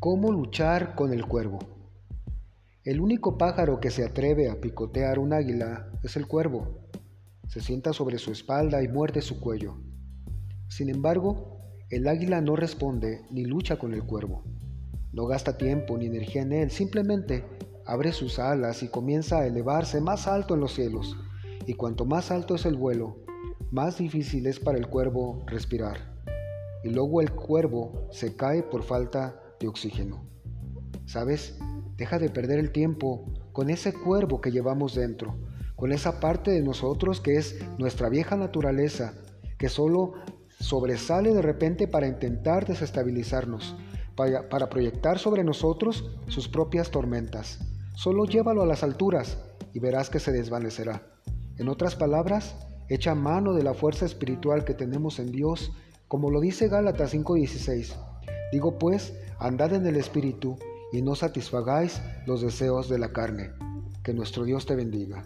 ¿Cómo luchar con el cuervo? El único pájaro que se atreve a picotear un águila es el cuervo. Se sienta sobre su espalda y muerde su cuello. Sin embargo, el águila no responde ni lucha con el cuervo. No gasta tiempo ni energía en él, simplemente abre sus alas y comienza a elevarse más alto en los cielos. Y cuanto más alto es el vuelo, más difícil es para el cuervo respirar. Y luego el cuervo se cae por falta de oxígeno. ¿Sabes? Deja de perder el tiempo con ese cuervo que llevamos dentro, con esa parte de nosotros que es nuestra vieja naturaleza, que solo sobresale de repente para intentar desestabilizarnos, para, para proyectar sobre nosotros sus propias tormentas. Solo llévalo a las alturas y verás que se desvanecerá. En otras palabras, echa mano de la fuerza espiritual que tenemos en Dios, como lo dice Gálatas 5:16. Digo pues, andad en el Espíritu y no satisfagáis los deseos de la carne. Que nuestro Dios te bendiga.